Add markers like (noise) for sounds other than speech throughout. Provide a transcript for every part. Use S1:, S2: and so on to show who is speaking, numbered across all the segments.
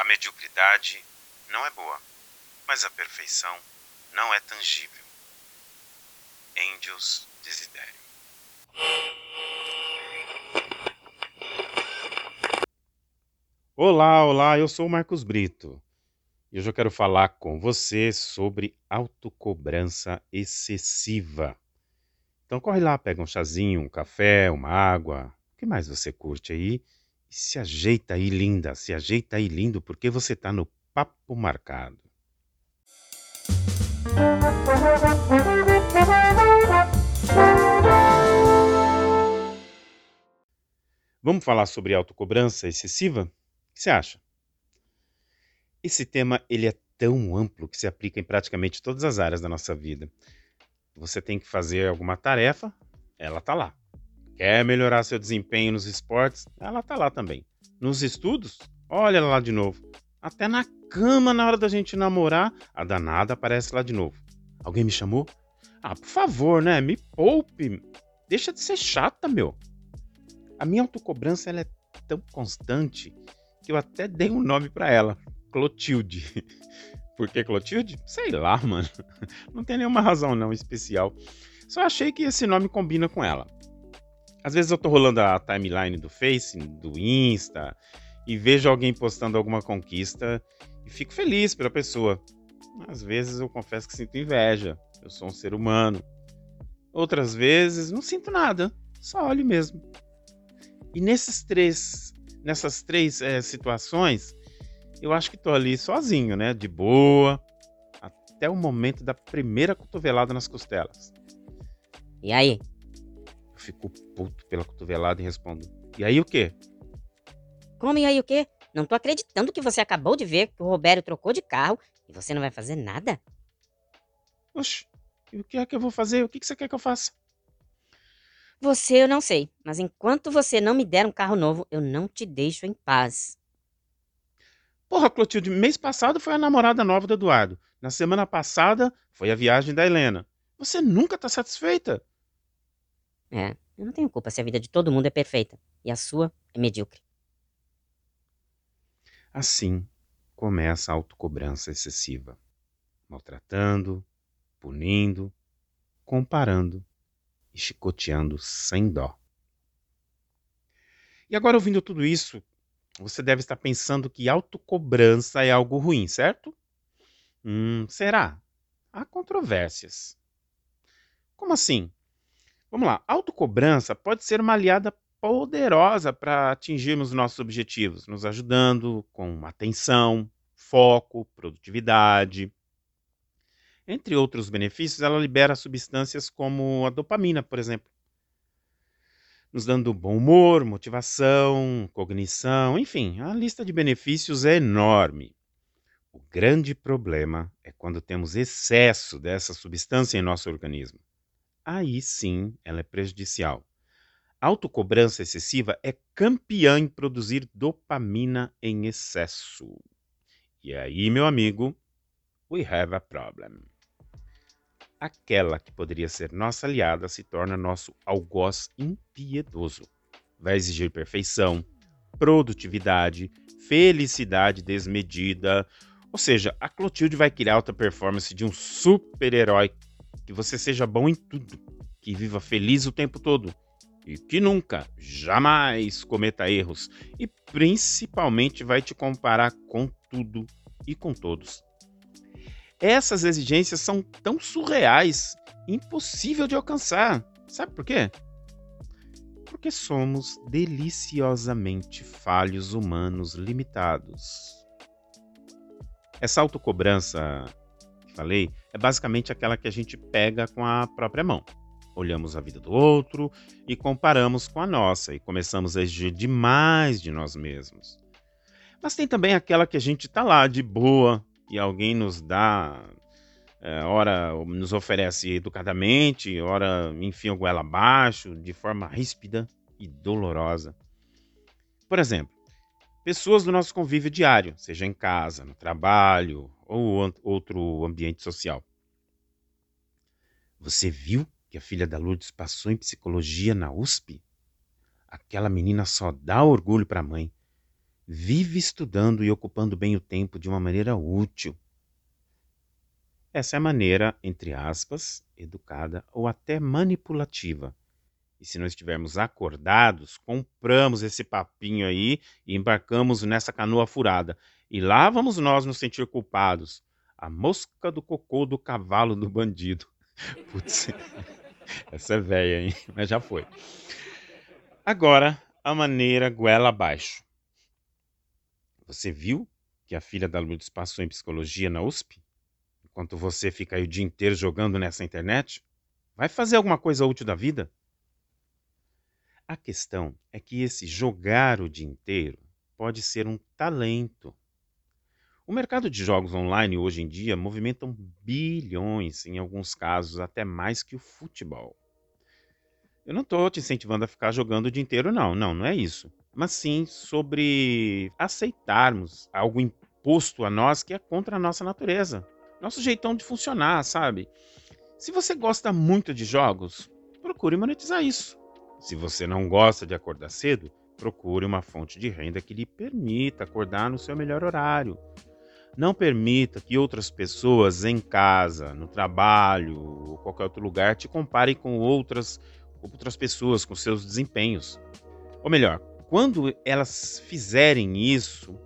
S1: A mediocridade não é boa, mas a perfeição não é tangível. Angels Desidério.
S2: Olá, olá, eu sou o Marcos Brito e hoje eu quero falar com você sobre autocobrança excessiva. Então corre lá, pega um chazinho, um café, uma água, o que mais você curte aí e se ajeita aí, linda, se ajeita aí, lindo, porque você tá no papo marcado. Vamos falar sobre autocobrança excessiva? O que você acha? Esse tema ele é tão amplo que se aplica em praticamente todas as áreas da nossa vida. Você tem que fazer alguma tarefa, ela tá lá. Quer melhorar seu desempenho nos esportes? Ela tá lá também. Nos estudos? Olha ela lá de novo. Até na cama, na hora da gente namorar, a danada aparece lá de novo. Alguém me chamou? Ah, por favor, né? Me poupe. Deixa de ser chata, meu. A minha autocobrança ela é tão constante que eu até dei um nome para ela, Clotilde. (laughs) Por que Clotilde? Sei lá, (laughs) mano. Não tem nenhuma razão não especial. Só achei que esse nome combina com ela. Às vezes eu tô rolando a timeline do Face, do Insta, e vejo alguém postando alguma conquista e fico feliz pela pessoa. Às vezes eu confesso que sinto inveja. Eu sou um ser humano. Outras vezes não sinto nada, só olho mesmo. E nesses três, nessas três é, situações, eu acho que tô ali sozinho, né? De boa, até o momento da primeira cotovelada nas costelas.
S3: E aí?
S2: Eu fico puto pela cotovelada e respondo: E aí o quê?
S3: Como e aí o quê? Não tô acreditando que você acabou de ver que o Roberto trocou de carro e você não vai fazer nada?
S2: Oxe, e o que é que eu vou fazer? O que, que você quer que eu faça?
S3: Você eu não sei, mas enquanto você não me der um carro novo, eu não te deixo em paz.
S2: Porra, Clotilde, mês passado foi a namorada nova do Eduardo. Na semana passada foi a viagem da Helena. Você nunca tá satisfeita?
S3: É, eu não tenho culpa se a vida de todo mundo é perfeita e a sua é medíocre.
S2: Assim começa a autocobrança excessiva, maltratando, punindo, comparando e chicoteando sem dó. E agora, ouvindo tudo isso, você deve estar pensando que autocobrança é algo ruim, certo? Hum, será? Há controvérsias. Como assim? Vamos lá. Autocobrança pode ser uma aliada poderosa para atingirmos nossos objetivos, nos ajudando com atenção, foco, produtividade. Entre outros benefícios, ela libera substâncias como a dopamina, por exemplo, nos dando bom humor, motivação, cognição, enfim, a lista de benefícios é enorme. O grande problema é quando temos excesso dessa substância em nosso organismo. Aí sim ela é prejudicial. Autocobrança excessiva é campeã em produzir dopamina em excesso. E aí, meu amigo, we have a problem. Aquela que poderia ser nossa aliada se torna nosso algoz impiedoso. Vai exigir perfeição, produtividade, felicidade desmedida. Ou seja, a Clotilde vai criar alta performance de um super-herói que você seja bom em tudo, que viva feliz o tempo todo e que nunca, jamais cometa erros e principalmente vai te comparar com tudo e com todos. Essas exigências são tão surreais, impossível de alcançar. Sabe por quê? Porque somos deliciosamente falhos humanos limitados. Essa autocobrança falei é basicamente aquela que a gente pega com a própria mão olhamos a vida do outro e comparamos com a nossa e começamos a exigir demais de nós mesmos. Mas tem também aquela que a gente está lá de boa e alguém nos dá, é, ora nos oferece educadamente, ora enfia o goela abaixo, de forma ríspida e dolorosa. Por exemplo, pessoas do nosso convívio diário, seja em casa, no trabalho ou outro ambiente social. Você viu que a filha da Lourdes passou em psicologia na USP? Aquela menina só dá orgulho para a mãe. Vive estudando e ocupando bem o tempo de uma maneira útil. Essa é a maneira, entre aspas, educada ou até manipulativa. E se nós estivermos acordados, compramos esse papinho aí e embarcamos nessa canoa furada. E lá vamos nós nos sentir culpados. A mosca do cocô do cavalo do bandido. (laughs) Putz, (laughs) essa é velha, hein? (laughs) Mas já foi. Agora, a maneira goela abaixo. Você viu que a filha da Lourdes passou em psicologia na USP? Enquanto você fica aí o dia inteiro jogando nessa internet? Vai fazer alguma coisa útil da vida? A questão é que esse jogar o dia inteiro pode ser um talento. O mercado de jogos online hoje em dia movimentam bilhões, em alguns casos até mais que o futebol. Eu não estou te incentivando a ficar jogando o dia inteiro, não, não, não é isso. Mas sim sobre aceitarmos algo imposto a nós que é contra a nossa natureza nosso jeitão de funcionar, sabe? Se você gosta muito de jogos, procure monetizar isso. Se você não gosta de acordar cedo, procure uma fonte de renda que lhe permita acordar no seu melhor horário. Não permita que outras pessoas em casa, no trabalho ou qualquer outro lugar te comparem com outras, outras pessoas, com seus desempenhos. Ou melhor, quando elas fizerem isso,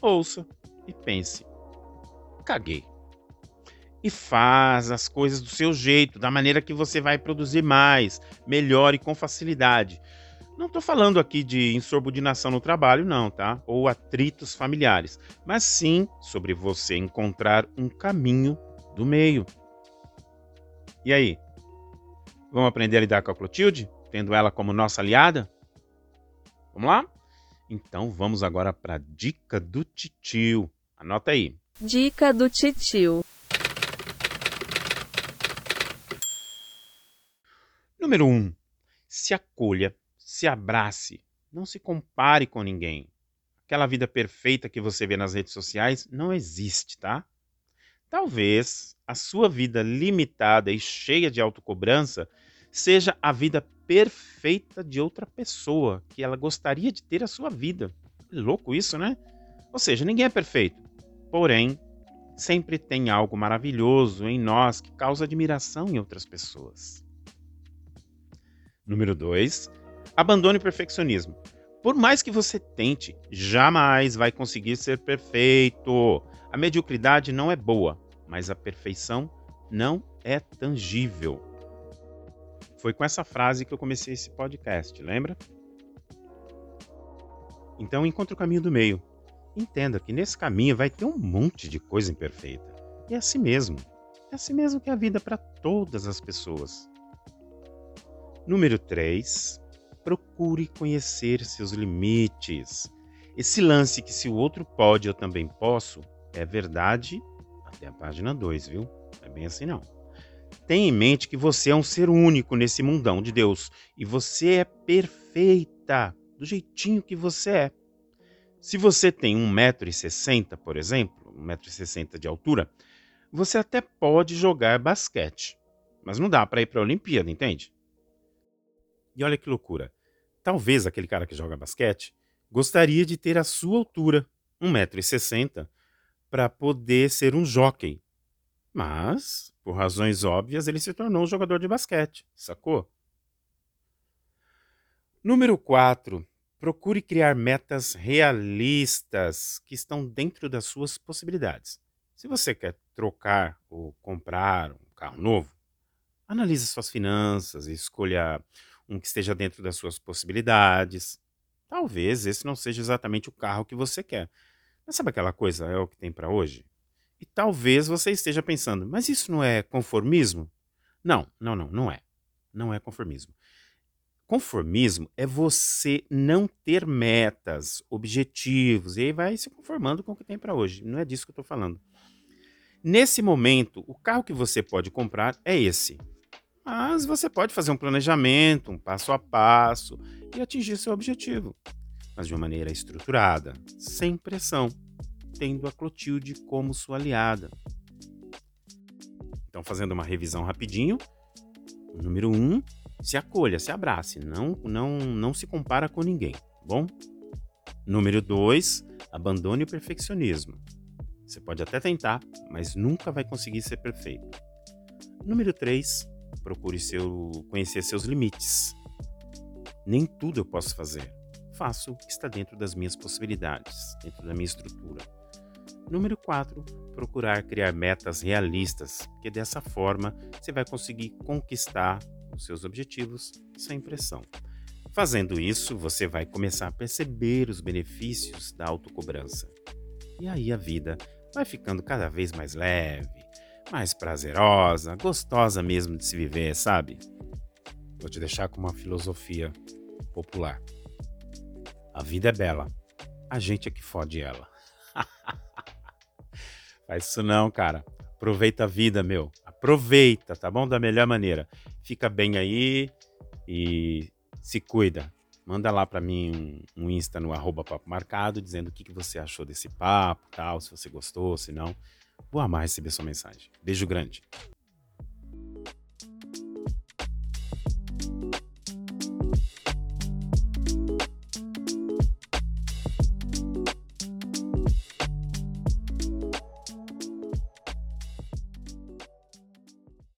S2: ouça e pense: caguei e faz as coisas do seu jeito, da maneira que você vai produzir mais, melhor e com facilidade. Não estou falando aqui de insubordinação no trabalho, não, tá? Ou atritos familiares, mas sim sobre você encontrar um caminho do meio. E aí? Vamos aprender a lidar com a Clotilde, tendo ela como nossa aliada? Vamos lá? Então vamos agora para a dica do titio. Anota aí.
S4: Dica do titio.
S2: Número 1. Um, se acolha, se abrace, não se compare com ninguém. Aquela vida perfeita que você vê nas redes sociais não existe, tá? Talvez a sua vida limitada e cheia de autocobrança seja a vida perfeita de outra pessoa que ela gostaria de ter a sua vida. Louco isso, né? Ou seja, ninguém é perfeito. Porém, sempre tem algo maravilhoso em nós que causa admiração em outras pessoas. Número 2. Abandone o perfeccionismo. Por mais que você tente, jamais vai conseguir ser perfeito. A mediocridade não é boa, mas a perfeição não é tangível. Foi com essa frase que eu comecei esse podcast, lembra? Então encontre o caminho do meio. Entenda que nesse caminho vai ter um monte de coisa imperfeita. E é assim mesmo. É assim mesmo que é a vida para todas as pessoas. Número 3. Procure conhecer seus limites. Esse lance que se o outro pode, eu também posso, é verdade até a página 2, viu? Não é bem assim não. Tenha em mente que você é um ser único nesse mundão de Deus e você é perfeita do jeitinho que você é. Se você tem 1,60m, por exemplo, 1,60m de altura, você até pode jogar basquete, mas não dá para ir para a Olimpíada, entende? E olha que loucura. Talvez aquele cara que joga basquete gostaria de ter a sua altura, 1,60m, para poder ser um jockey. Mas, por razões óbvias, ele se tornou um jogador de basquete, sacou? Número 4. Procure criar metas realistas que estão dentro das suas possibilidades. Se você quer trocar ou comprar um carro novo, analise suas finanças e escolha um que esteja dentro das suas possibilidades. Talvez esse não seja exatamente o carro que você quer. Mas sabe aquela coisa, é o que tem para hoje? E talvez você esteja pensando, mas isso não é conformismo? Não, não, não, não é. Não é conformismo. Conformismo é você não ter metas, objetivos, e aí vai se conformando com o que tem para hoje. Não é disso que eu estou falando. Nesse momento, o carro que você pode comprar é esse. Mas você pode fazer um planejamento, um passo a passo e atingir seu objetivo, mas de uma maneira estruturada, sem pressão, tendo a Clotilde como sua aliada. Então, fazendo uma revisão rapidinho, número um, se acolha, se abrace, não, não, não se compara com ninguém, tá bom? Número 2, abandone o perfeccionismo. Você pode até tentar, mas nunca vai conseguir ser perfeito. Número 3, procure seu, conhecer seus limites. Nem tudo eu posso fazer. Faço o que está dentro das minhas possibilidades, dentro da minha estrutura. Número 4, procurar criar metas realistas, porque dessa forma você vai conseguir conquistar os seus objetivos sem pressão. Fazendo isso, você vai começar a perceber os benefícios da autocobrança. E aí a vida vai ficando cada vez mais leve, mais prazerosa, gostosa mesmo de se viver, sabe? Vou te deixar com uma filosofia popular. A vida é bela, a gente é que fode ela. (laughs) Faz isso não, cara. Aproveita a vida, meu. Aproveita, tá bom? Da melhor maneira. Fica bem aí e se cuida. Manda lá para mim um, um, Insta no arroba papo marcado, dizendo o que, que você achou desse papo, tal, se você gostou, se não. Vou amar receber sua mensagem. Beijo grande.